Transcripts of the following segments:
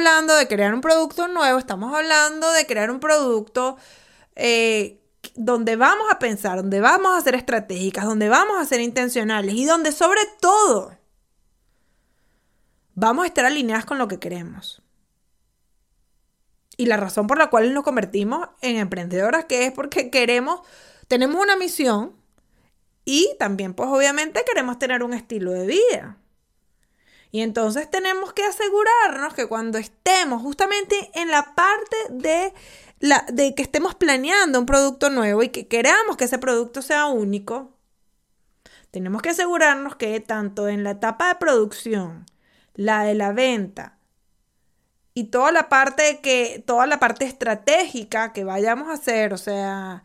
hablando de crear un producto nuevo, estamos hablando de crear un producto eh, donde vamos a pensar, donde vamos a ser estratégicas, donde vamos a ser intencionales y donde sobre todo vamos a estar alineadas con lo que queremos. Y la razón por la cual nos convertimos en emprendedoras, que es porque queremos, tenemos una misión y también pues obviamente queremos tener un estilo de vida. Y entonces tenemos que asegurarnos que cuando estemos justamente en la parte de, la, de que estemos planeando un producto nuevo y que queramos que ese producto sea único, tenemos que asegurarnos que tanto en la etapa de producción, la de la venta, y toda la parte que toda la parte estratégica que vayamos a hacer, o sea,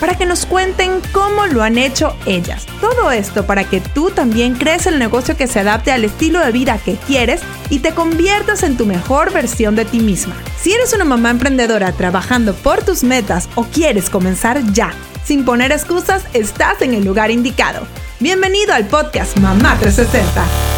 para que nos cuenten cómo lo han hecho ellas. Todo esto para que tú también crees el negocio que se adapte al estilo de vida que quieres y te conviertas en tu mejor versión de ti misma. Si eres una mamá emprendedora trabajando por tus metas o quieres comenzar ya, sin poner excusas, estás en el lugar indicado. Bienvenido al podcast Mamá 360.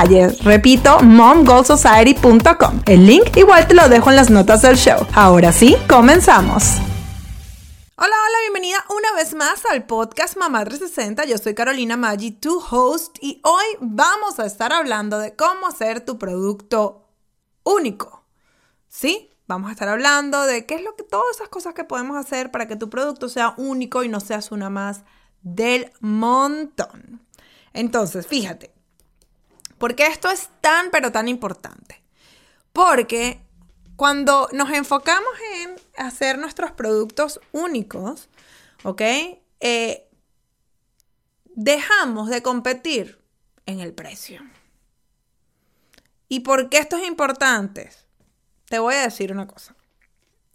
Repito, momgoalsociety.com. El link igual te lo dejo en las notas del show. Ahora sí, comenzamos. Hola, hola, bienvenida una vez más al podcast Mamá 360. Yo soy Carolina Maggi, tu host, y hoy vamos a estar hablando de cómo hacer tu producto único. ¿Sí? Vamos a estar hablando de qué es lo que todas esas cosas que podemos hacer para que tu producto sea único y no seas una más del montón. Entonces, fíjate, ¿por qué esto es tan pero tan importante? Porque cuando nos enfocamos en hacer nuestros productos únicos, ¿ok? Eh, dejamos de competir en el precio. ¿Y por qué esto es importante? Te voy a decir una cosa.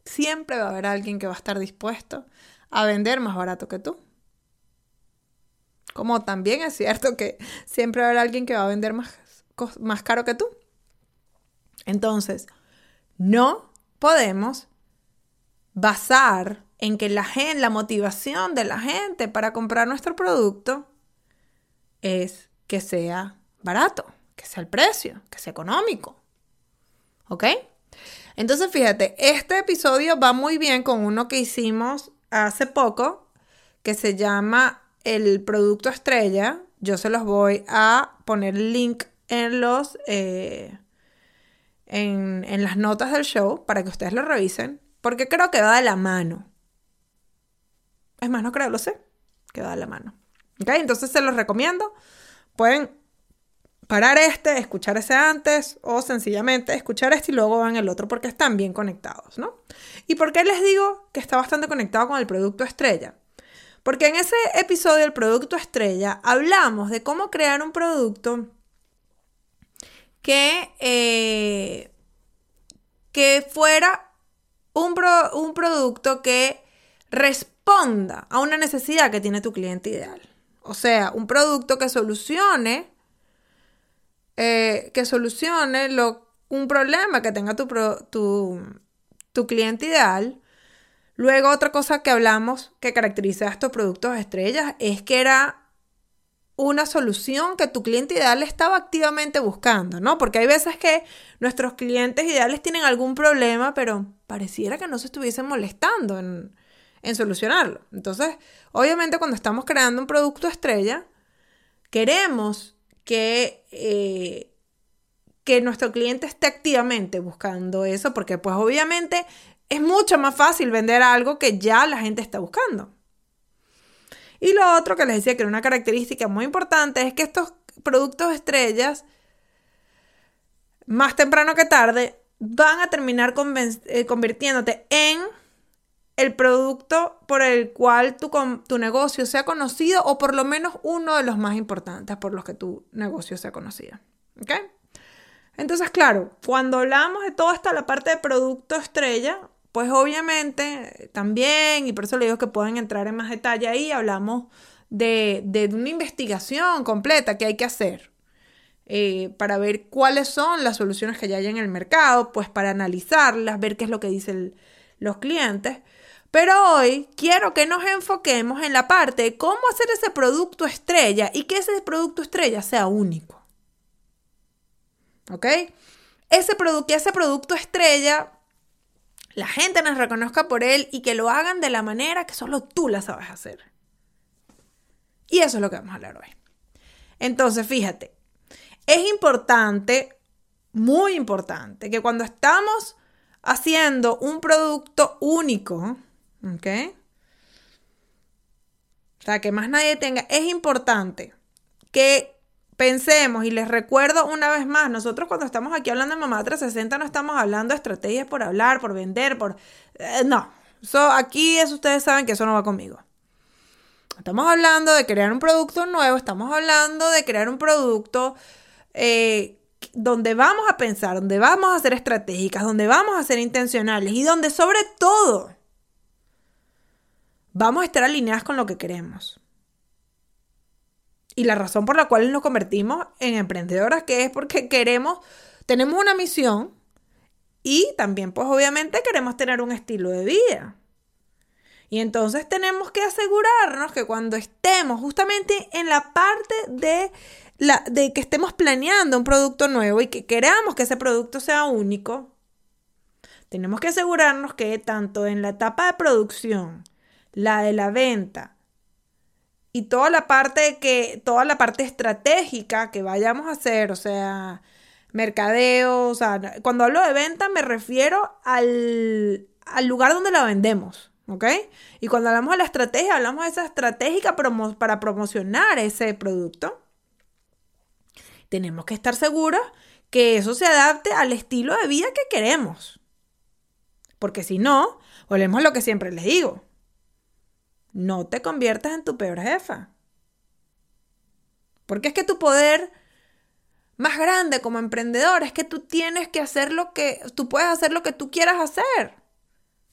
Siempre va a haber alguien que va a estar dispuesto a vender más barato que tú. Como también es cierto que siempre haber alguien que va a vender más, más caro que tú. Entonces, no podemos basar en que la, gente, la motivación de la gente para comprar nuestro producto es que sea barato, que sea el precio, que sea económico. ¿Ok? Entonces, fíjate, este episodio va muy bien con uno que hicimos hace poco, que se llama el producto estrella. Yo se los voy a poner link en los... Eh, en, en, las notas del show para que ustedes lo revisen, porque creo que va de la mano. Es más, no creo, lo sé, que va de la mano. ¿Ok? Entonces se los recomiendo. Pueden parar este, escuchar ese antes o sencillamente escuchar este y luego van el otro porque están bien conectados, ¿no? ¿Y por qué les digo que está bastante conectado con el producto estrella? Porque en ese episodio del producto estrella hablamos de cómo crear un producto que, eh, que fuera un, pro, un producto que responda a una necesidad que tiene tu cliente ideal. O sea, un producto que solucione, eh, que solucione lo, un problema que tenga tu, tu, tu cliente ideal. Luego, otra cosa que hablamos que caracteriza a estos productos estrellas es que era una solución que tu cliente ideal estaba activamente buscando, ¿no? Porque hay veces que nuestros clientes ideales tienen algún problema, pero pareciera que no se estuviesen molestando en, solucionarlo. Entonces, obviamente cuando estamos creando un producto estrella, queremos que, eh, que nuestro cliente esté activamente buscando eso, porque pues obviamente es mucho más fácil vender algo que ya la gente está buscando. Y lo otro que les decía que era una característica muy importante es que estos productos estrellas, más temprano que tarde, van a terminar eh, convirtiéndote en el producto por el cual tu, tu negocio sea conocido o por lo menos uno de los más importantes por los que tu negocio sea conocido. Entonces, claro, cuando hablamos de toda esta la parte de producto estrella, pues obviamente también, y por eso le digo que pueden entrar en más detalle ahí, hablamos de, una investigación completa que hay que hacer eh, para ver cuáles son las soluciones que ya hay en el mercado, pues para analizarlas, ver qué es lo que dicen los clientes. Pero hoy quiero que nos enfoquemos en la parte de cómo hacer ese producto estrella y que ese producto estrella sea único. ¿Ok? Ese que ese producto estrella la gente nos reconozca por él y que lo hagan de la manera que solo tú la sabes hacer. Y eso es lo que vamos a hablar hoy. Entonces, fíjate, es importante, muy importante, que cuando estamos haciendo un producto único, ¿ok? O sea, que más nadie tenga, es importante que Pensemos y les recuerdo una vez más, nosotros cuando estamos aquí hablando de Mamá 360 no estamos hablando de estrategias por hablar, por vender, por... Eh, no, aquí eso ustedes saben que eso no va conmigo. Estamos hablando de crear un producto nuevo, estamos hablando de crear un producto eh, donde vamos a pensar, donde vamos a ser estratégicas, donde vamos a ser intencionales y donde sobre todo vamos a estar alineadas con lo que queremos y la razón por la cual nos convertimos en emprendedoras, que es porque queremos, tenemos una misión y también pues obviamente queremos tener un estilo de vida. Y entonces tenemos que asegurarnos que cuando estemos justamente en la parte de, la, de que estemos planeando un producto nuevo y que queramos que ese producto sea único, tenemos que asegurarnos que tanto en la etapa de producción, la de la venta, y toda la parte que, toda la parte estratégica que vayamos a hacer, o sea, mercadeo, o sea, cuando hablo de venta me refiero al, lugar donde la vendemos, ¿ok? Y cuando hablamos de la estrategia, hablamos de esa estratégica para promocionar ese producto. Tenemos que estar seguros que eso se adapte al estilo de vida que queremos. Porque si no, volvemos a lo que siempre les digo no te conviertas en tu peor jefa. Porque es que tu poder más grande como emprendedor es que tú tienes que hacer lo que, tú puedes hacer lo que tú quieras hacer.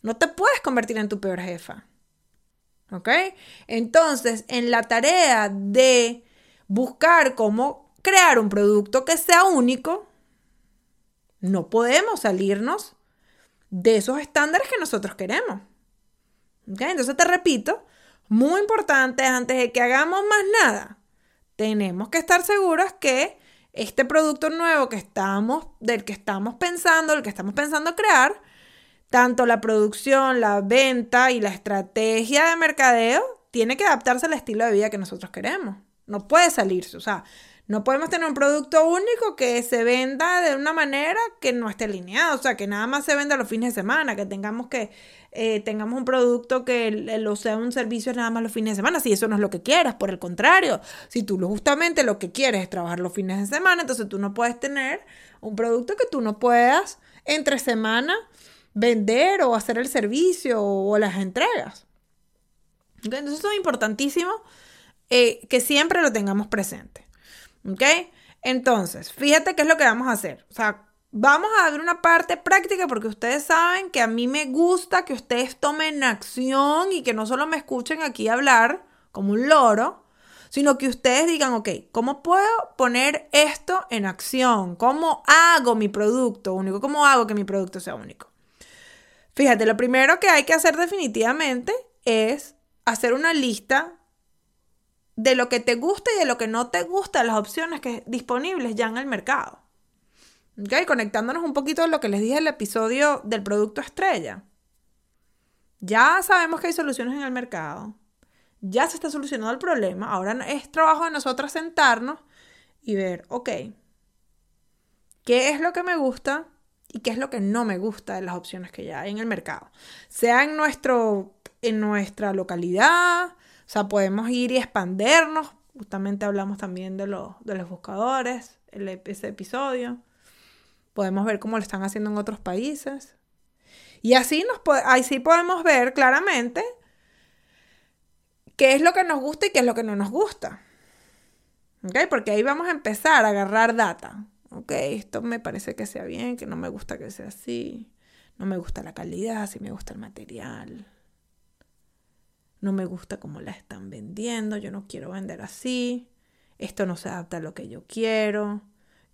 No te puedes convertir en tu peor jefa. ¿Ok? Entonces, en la tarea de buscar cómo crear un producto que sea único, no podemos salirnos de esos estándares que nosotros queremos. ¿Ok? Entonces te repito, muy importante, antes de que hagamos más nada, tenemos que estar seguros que este producto nuevo que estamos, del que estamos pensando, el que estamos pensando crear, tanto la producción, la venta y la estrategia de mercadeo tiene que adaptarse al estilo de vida que nosotros queremos. No puede salirse, o sea, no podemos tener un producto único que se venda de una manera que no esté alineado, o sea, que nada más se venda los fines de semana, que tengamos que eh, tengamos un producto que lo sea un servicio nada más los fines de semana, si eso no es lo que quieras, por el contrario, si tú justamente lo que quieres es trabajar los fines de semana, entonces tú no puedes tener un producto que tú no puedas entre semana vender o hacer el servicio o, las entregas. Entonces eso es importantísimo eh, que siempre lo tengamos presente. ¿Ok? Entonces, fíjate qué es lo que vamos a hacer. O sea, vamos a ver una parte práctica porque ustedes saben que a mí me gusta que ustedes tomen acción y que no solo me escuchen aquí hablar como un loro, sino que ustedes digan, ok, ¿cómo puedo poner esto en acción? ¿Cómo hago mi producto único? ¿Cómo hago que mi producto sea único? Fíjate, lo primero que hay que hacer definitivamente es hacer una lista de lo que te gusta y de lo que no te gusta, las opciones que disponibles ya en el mercado. ¿Ok? Conectándonos un poquito a lo que les dije en el episodio del producto estrella. Ya sabemos que hay soluciones en el mercado. Ya se está solucionando el problema. Ahora es trabajo de nosotros sentarnos y ver, ok, ¿qué es lo que me gusta y qué es lo que no me gusta de las opciones que ya hay en el mercado? Sea en, nuestro, en nuestra localidad, o sea, podemos ir y expandernos. Justamente hablamos también de los, de los buscadores, en ese episodio. Podemos ver cómo lo están haciendo en otros países. Y así, nos, así podemos ver claramente qué es lo que nos gusta y qué es lo que no nos gusta. ¿Ok? Porque ahí vamos a empezar a agarrar data. ¿Ok? Esto me parece que sea bien, que no me gusta que sea así. No me gusta la calidad, si me gusta el material. No me gusta cómo la están vendiendo, yo no quiero vender así. Esto no se adapta a lo que yo quiero.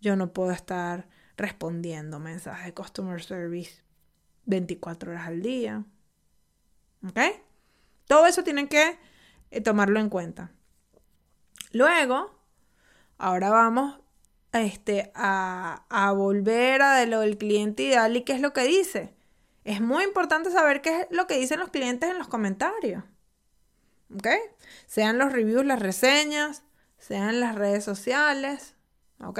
Yo no puedo estar respondiendo mensajes de customer service 24 horas al día. ¿Ok? Todo eso tienen que eh, tomarlo en cuenta. Luego, ahora vamos este, a, a volver a de lo del cliente ideal y qué es lo que dice. Es muy importante saber qué es lo que dicen los clientes en los comentarios. ¿Ok? Sean los reviews, las reseñas, sean las redes sociales. ¿Ok?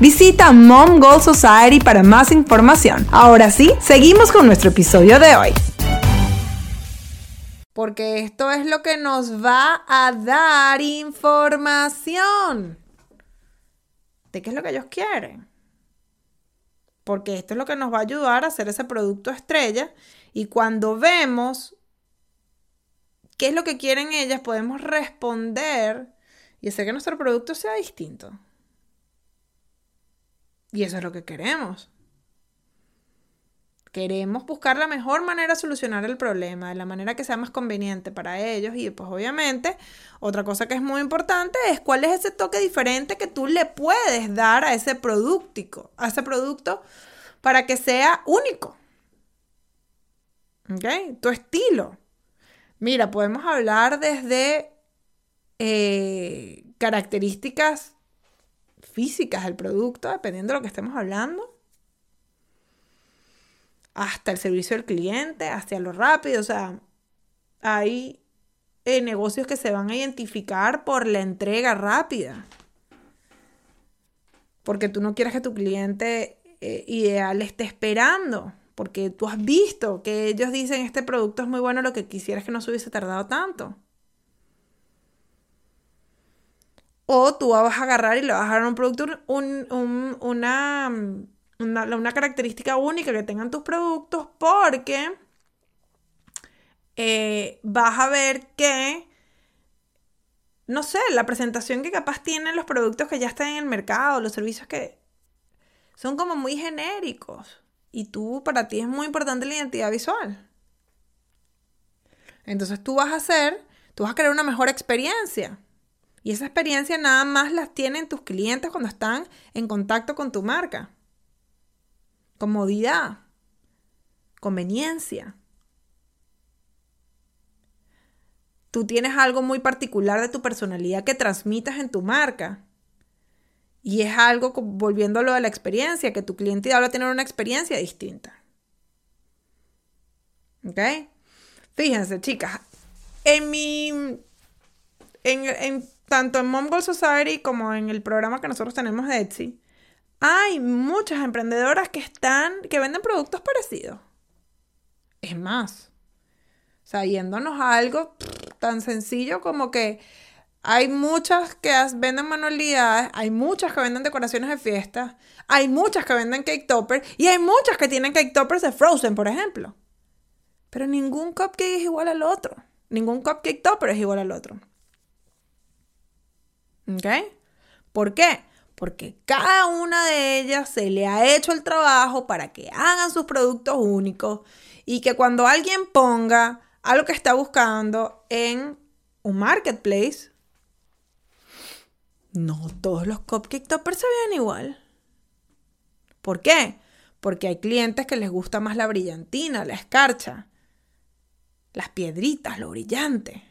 Visita Mom Goal Society para más información. Ahora sí, seguimos con nuestro episodio de hoy. Porque esto es lo que nos va a dar información de qué es lo que ellos quieren. Porque esto es lo que nos va a ayudar a hacer ese producto estrella. Y cuando vemos qué es lo que quieren ellas, podemos responder y hacer que nuestro producto sea distinto. Y eso es lo que queremos. Queremos buscar la mejor manera de solucionar el problema, de la manera que sea más conveniente para ellos. Y pues obviamente, otra cosa que es muy importante es cuál es ese toque diferente que tú le puedes dar a ese producto, a ese producto para que sea único. ¿Ok? Tu estilo. Mira, podemos hablar desde eh, características físicas del producto, dependiendo de lo que estemos hablando, hasta el servicio del cliente, hasta lo rápido, o sea, hay eh, negocios que se van a identificar por la entrega rápida. Porque tú no quieres que tu cliente eh, ideal esté esperando. Porque tú has visto que ellos dicen este producto es muy bueno, lo que quisieras que no se hubiese tardado tanto. O tú vas a agarrar y le vas a dar un producto, una, una, característica única que tengan tus productos porque eh, vas a ver que, no sé, la presentación que capaz tienen los productos que ya están en el mercado, los servicios que son como muy genéricos. Y tú, para ti es muy importante la identidad visual. Entonces tú vas a hacer, tú vas a crear una mejor experiencia. Y esa experiencia nada más las tienen tus clientes cuando están en contacto con tu marca. Comodidad, conveniencia. Tú tienes algo muy particular de tu personalidad que transmitas en tu marca. Y es algo, volviéndolo a la experiencia, que tu cliente va a tener una experiencia distinta. ¿Ok? Fíjense, chicas, en mi... En tanto en Mongol Society como en el programa que nosotros tenemos de Etsy, hay muchas emprendedoras que están, que venden productos parecidos. Es más, o sea, yéndonos a algo tan sencillo como que hay muchas que venden manualidades, hay muchas que venden decoraciones de fiestas, hay muchas que venden cake toppers y hay muchas que tienen cake toppers de Frozen, por ejemplo. Pero ningún cupcake es igual al otro. ningún cupcake top, pero es igual al otro. ¿Por qué? Porque cada una de ellas se le ha hecho el trabajo para que hagan sus productos únicos y que cuando alguien ponga algo que está buscando en un marketplace, no todos los cupcake toppers se vean igual. ¿Por qué? Porque hay clientes que les gusta más la brillantina, la escarcha, las piedritas, lo brillante.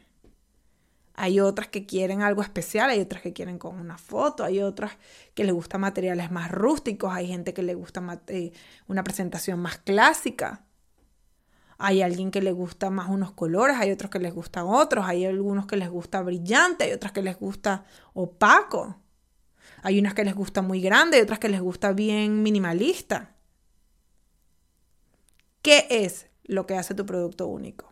Hay otras que quieren algo especial, hay otras que quieren con una foto, hay otras que les gustan materiales más rústicos, hay gente que le gusta eh, una presentación más clásica. Hay alguien que le gusta más unos colores, hay otros que les gustan otros, hay algunos que les gusta brillante, hay otras que les gusta opaco. Hay unas que les gusta muy grande y otras que les gusta bien minimalista. ¿Qué es lo que hace tu producto único?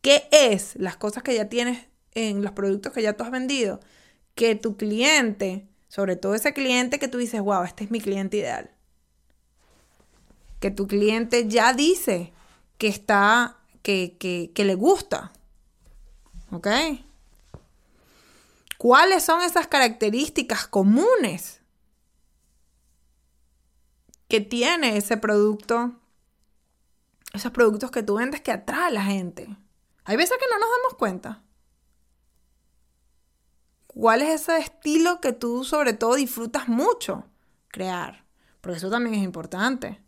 ¿Qué es las cosas que ya tienes en los productos que ya tú has vendido? Que tu cliente, sobre todo ese cliente que tú dices, wow, este es mi cliente ideal que tu cliente ya dice que está, que, que, le gusta. ¿Ok? ¿Cuáles son esas características comunes que tiene ese producto? Esos productos que tú vendes que atrae a la gente. Hay veces que no nos damos cuenta. ¿Cuál es ese estilo que tú sobre todo disfrutas mucho crear? Porque eso también es importante.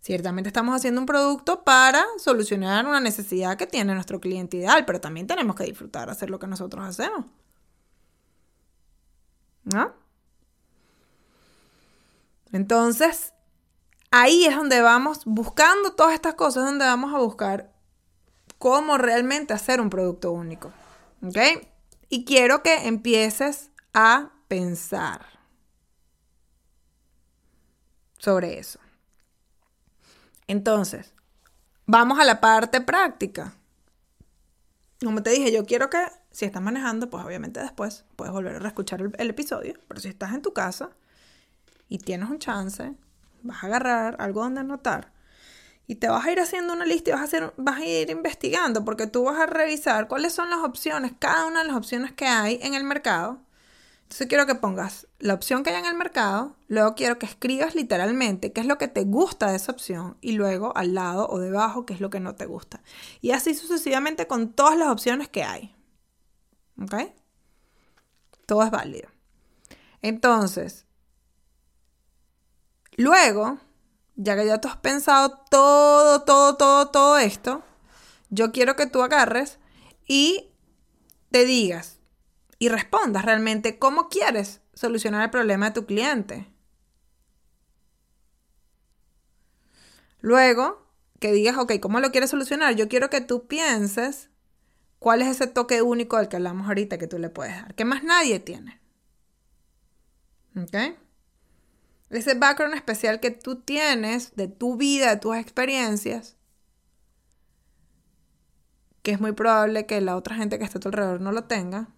Ciertamente estamos haciendo un producto para solucionar una necesidad que tiene nuestro cliente ideal, pero también tenemos que disfrutar hacer lo que nosotros hacemos. ¿No? Entonces, ahí es donde vamos buscando todas estas cosas, donde vamos a buscar cómo realmente hacer un producto único. ¿Ok? Y quiero que empieces a pensar sobre eso. Entonces, vamos a la parte práctica. Como te dije, yo quiero que si estás manejando, pues obviamente después puedes volver a reescuchar el, episodio, pero si estás en tu casa y tienes un chance, vas a agarrar algo donde anotar y te vas a ir haciendo una lista y vas a, hacer, vas a ir investigando porque tú vas a revisar cuáles son las opciones, cada una de las opciones que hay en el mercado entonces quiero que pongas la opción que hay en el mercado, luego quiero que escribas literalmente qué es lo que te gusta de esa opción y luego al lado o debajo qué es lo que no te gusta. Y así sucesivamente con todas las opciones que hay. ¿Ok? Todo es válido. Entonces, luego, ya que ya tú has pensado todo, todo, todo, todo esto, yo quiero que tú agarres y te digas, y respondas realmente cómo quieres solucionar el problema de tu cliente. Luego, que digas, ok, ¿cómo lo quieres solucionar? Yo quiero que tú pienses cuál es ese toque único del que hablamos ahorita que tú le puedes dar, que más nadie tiene. ¿Ok? Ese background especial que tú tienes de tu vida, de tus experiencias, que es muy probable que la otra gente que está a tu alrededor no lo tenga,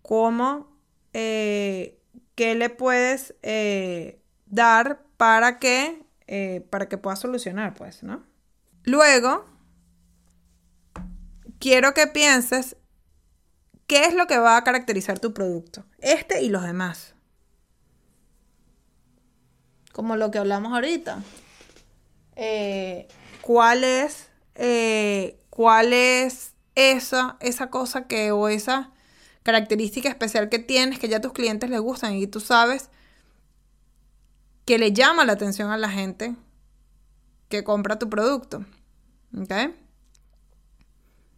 cómo, eh, qué le puedes eh, dar para que, eh, para que puedas solucionar, pues, ¿no? Luego, quiero que pienses qué es lo que va a caracterizar tu producto, este y los demás. Como lo que hablamos ahorita. ¿Cuál es, cuál es esa, esa cosa que, o esa característica especial que tienes que ya a tus clientes les gustan y tú sabes que le llama la atención a la gente que compra tu producto. ¿Ok?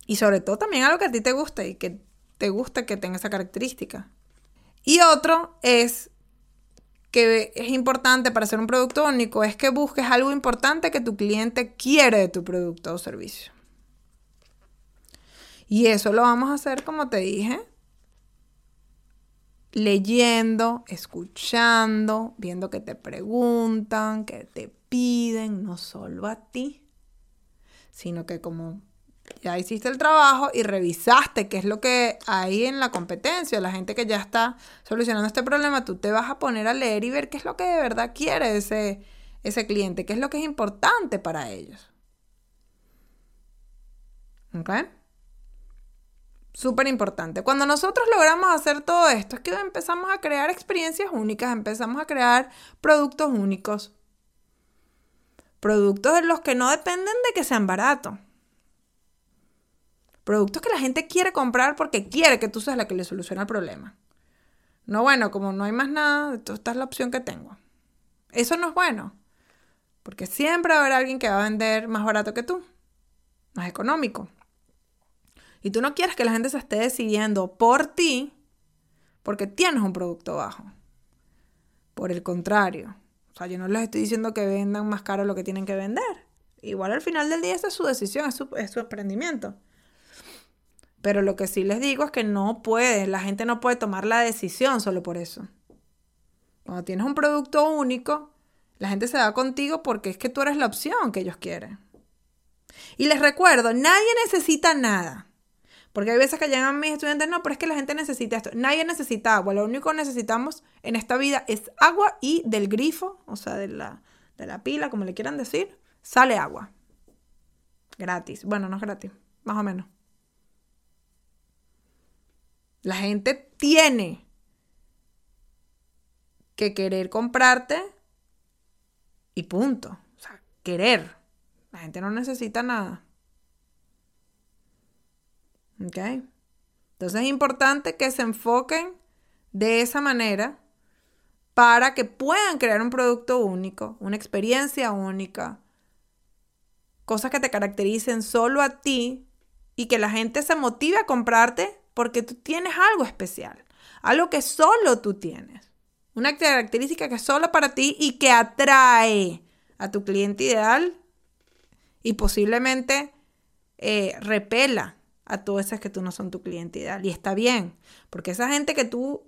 Y sobre todo también algo que a ti te guste y que te guste que tenga esa característica. Y otro es que es importante para hacer un producto único, es que busques algo importante que tu cliente quiere de tu producto o servicio. Y eso lo vamos a hacer, como te dije, leyendo, escuchando, viendo que te preguntan, que te piden, no solo a ti, sino que como ya hiciste el trabajo y revisaste qué es lo que hay en la competencia, la gente que ya está solucionando este problema, tú te vas a poner a leer y ver qué es lo que de verdad quiere ese, ese cliente, qué es lo que es importante para ellos. ¿Ok? Súper importante. Cuando nosotros logramos hacer todo esto, es que empezamos a crear experiencias únicas, empezamos a crear productos únicos. Productos de los que no dependen de que sean baratos. Productos que la gente quiere comprar porque quiere que tú seas la que le soluciona el problema. No, bueno, como no hay más nada, esta es la opción que tengo. Eso no es bueno. Porque siempre va a haber alguien que va a vender más barato que tú, más económico. Y tú no quieres que la gente se esté decidiendo por ti porque tienes un producto bajo. Por el contrario. O sea, yo no les estoy diciendo que vendan más caro lo que tienen que vender. Igual al final del día esa es su decisión, es su, es su emprendimiento. Pero lo que sí les digo es que no puede, la gente no puede tomar la decisión solo por eso. Cuando tienes un producto único, la gente se va contigo porque es que tú eres la opción que ellos quieren. Y les recuerdo, nadie necesita nada. Porque hay veces que llegan mis estudiantes, no, pero es que la gente necesita esto. Nadie necesita agua. Lo único que necesitamos en esta vida es agua y del grifo, o sea, de la, de la pila, como le quieran decir, sale agua. Gratis. Bueno, no es gratis, más o menos. La gente tiene que querer comprarte y punto. O sea, querer. La gente no necesita nada. ¿Ok? Entonces es importante que se enfoquen de esa manera para que puedan crear un producto único, una experiencia única, cosas que te caractericen solo a ti y que la gente se motive a comprarte porque tú tienes algo especial, algo que solo tú tienes, una característica que es solo para ti y que atrae a tu cliente ideal y posiblemente eh, repela a todos esos que tú no son tu cliente ideal. Y está bien, porque esa gente que tú,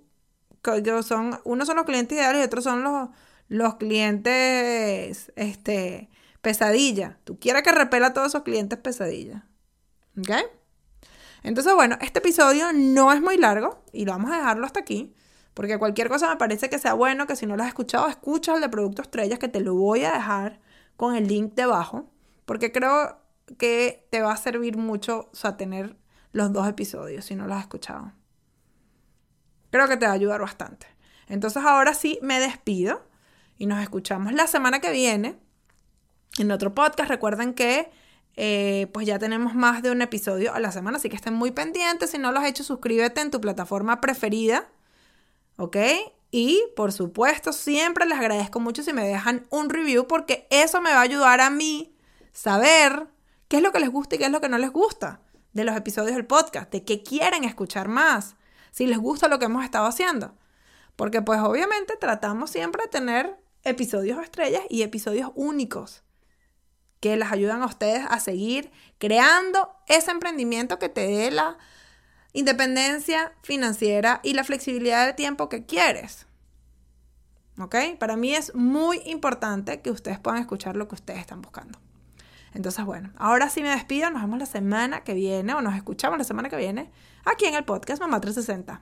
que son, unos son los clientes ideales y otros son los, los clientes, este, pesadilla. Tú quieres que repela a todos esos clientes pesadilla. ¿Ok? Entonces, bueno, este episodio no es muy largo y lo vamos a dejarlo hasta aquí. Porque cualquier cosa me parece que sea bueno, que si no lo has escuchado, escucha el de Producto Estrellas, que te lo voy a dejar con el link debajo. Porque creo que te va a servir mucho, o tener los dos episodios si no los has escuchado. Creo que te va a ayudar bastante. Entonces ahora sí me despido y nos escuchamos la semana que viene en otro podcast. Recuerden que eh, pues ya tenemos más de un episodio a la semana, así que estén muy pendientes. Si no lo has hecho, suscríbete en tu plataforma preferida. ¿Ok? Y por supuesto, siempre les agradezco mucho si me dejan un review porque eso me va a ayudar a mí saber qué es lo que les gusta y qué es lo que no les gusta de los episodios del podcast, de qué quieren escuchar más, si les gusta lo que hemos estado haciendo. Porque pues obviamente tratamos siempre de tener episodios estrellas y episodios únicos que les ayudan a ustedes a seguir creando ese emprendimiento que te dé la independencia financiera y la flexibilidad de tiempo que quieres. ¿Ok? Para mí es muy importante que ustedes puedan escuchar lo que ustedes están buscando. Entonces, bueno, ahora sí me despido. Nos vemos la semana que viene o nos escuchamos la semana que viene aquí en el podcast Mamá 360.